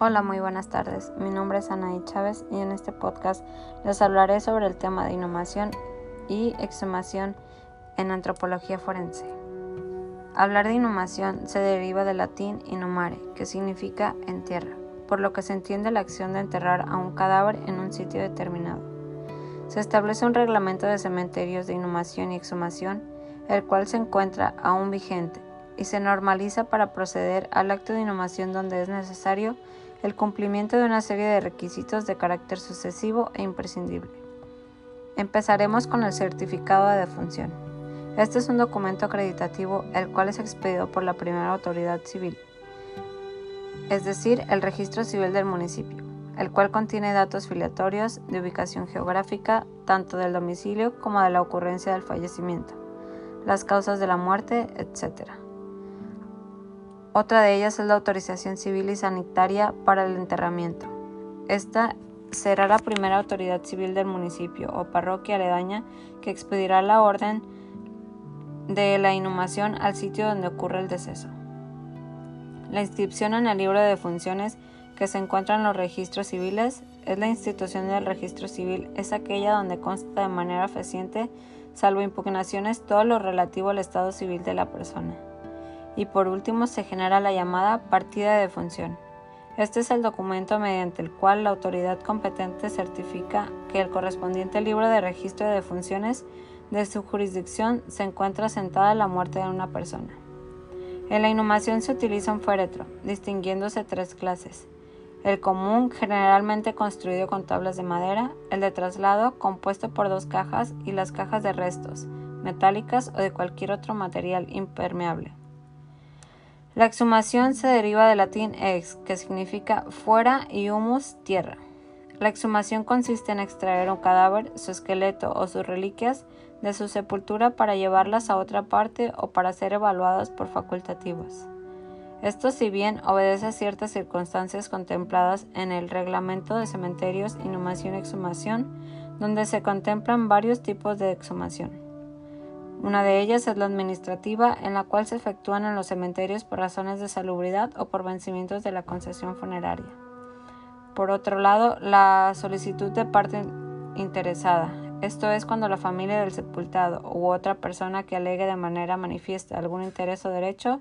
Hola, muy buenas tardes. Mi nombre es Anaí Chávez y en este podcast les hablaré sobre el tema de inhumación y exhumación en antropología forense. Hablar de inhumación se deriva del latín inhumare, que significa entierra, por lo que se entiende la acción de enterrar a un cadáver en un sitio determinado. Se establece un reglamento de cementerios de inhumación y exhumación, el cual se encuentra aún vigente y se normaliza para proceder al acto de inhumación donde es necesario el cumplimiento de una serie de requisitos de carácter sucesivo e imprescindible. Empezaremos con el certificado de defunción. Este es un documento acreditativo el cual es expedido por la primera autoridad civil, es decir, el registro civil del municipio, el cual contiene datos filiatorios de ubicación geográfica tanto del domicilio como de la ocurrencia del fallecimiento, las causas de la muerte, etc. Otra de ellas es la autorización civil y sanitaria para el enterramiento. Esta será la primera autoridad civil del municipio o parroquia aledaña que expedirá la orden de la inhumación al sitio donde ocurre el deceso. La inscripción en el libro de defunciones que se encuentra en los registros civiles es la institución del registro civil, es aquella donde consta de manera fehaciente, salvo impugnaciones, todo lo relativo al estado civil de la persona y por último se genera la llamada partida de defunción. Este es el documento mediante el cual la autoridad competente certifica que el correspondiente libro de registro de defunciones de su jurisdicción se encuentra sentada la muerte de una persona. En la inhumación se utiliza un féretro, distinguiéndose tres clases. El común, generalmente construido con tablas de madera, el de traslado, compuesto por dos cajas, y las cajas de restos, metálicas o de cualquier otro material impermeable. La exhumación se deriva del latín ex, que significa fuera, y humus, tierra. La exhumación consiste en extraer un cadáver, su esqueleto o sus reliquias de su sepultura para llevarlas a otra parte o para ser evaluadas por facultativos. Esto si bien obedece a ciertas circunstancias contempladas en el reglamento de cementerios, inhumación y exhumación, donde se contemplan varios tipos de exhumación. Una de ellas es la administrativa, en la cual se efectúan en los cementerios por razones de salubridad o por vencimientos de la concesión funeraria. Por otro lado, la solicitud de parte interesada. Esto es cuando la familia del sepultado u otra persona que alegue de manera manifiesta algún interés o derecho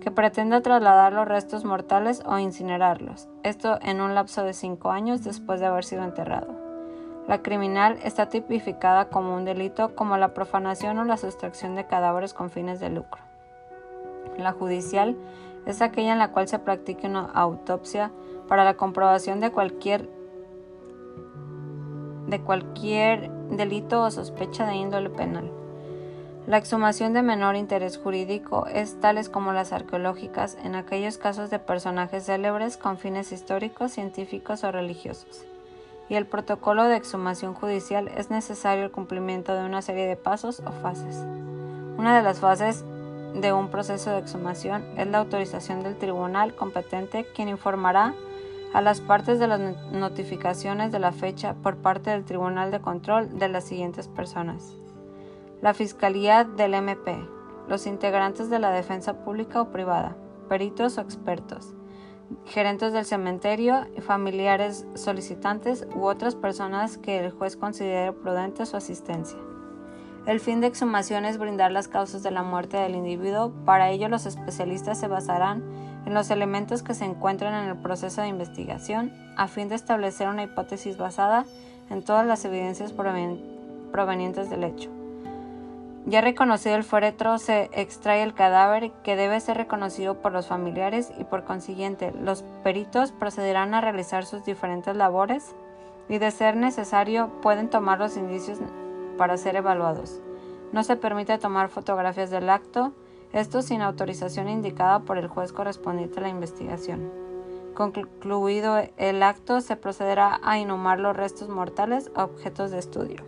que pretenda trasladar los restos mortales o incinerarlos, esto en un lapso de cinco años después de haber sido enterrado. La criminal está tipificada como un delito como la profanación o la sustracción de cadáveres con fines de lucro. La judicial es aquella en la cual se practique una autopsia para la comprobación de cualquier de cualquier delito o sospecha de índole penal. La exhumación de menor interés jurídico es tales como las arqueológicas en aquellos casos de personajes célebres con fines históricos, científicos o religiosos y el protocolo de exhumación judicial es necesario el cumplimiento de una serie de pasos o fases. Una de las fases de un proceso de exhumación es la autorización del tribunal competente quien informará a las partes de las notificaciones de la fecha por parte del Tribunal de Control de las siguientes personas. La Fiscalía del MP, los integrantes de la defensa pública o privada, peritos o expertos, gerentes del cementerio, familiares solicitantes u otras personas que el juez considere prudente su asistencia. El fin de exhumación es brindar las causas de la muerte del individuo. Para ello, los especialistas se basarán en los elementos que se encuentran en el proceso de investigación, a fin de establecer una hipótesis basada en todas las evidencias provenientes del hecho. Ya reconocido el féretro, se extrae el cadáver que debe ser reconocido por los familiares y por consiguiente los peritos procederán a realizar sus diferentes labores y de ser necesario pueden tomar los indicios para ser evaluados. No se permite tomar fotografías del acto, esto sin autorización indicada por el juez correspondiente a la investigación. Concluido el acto, se procederá a inhumar los restos mortales a objetos de estudio.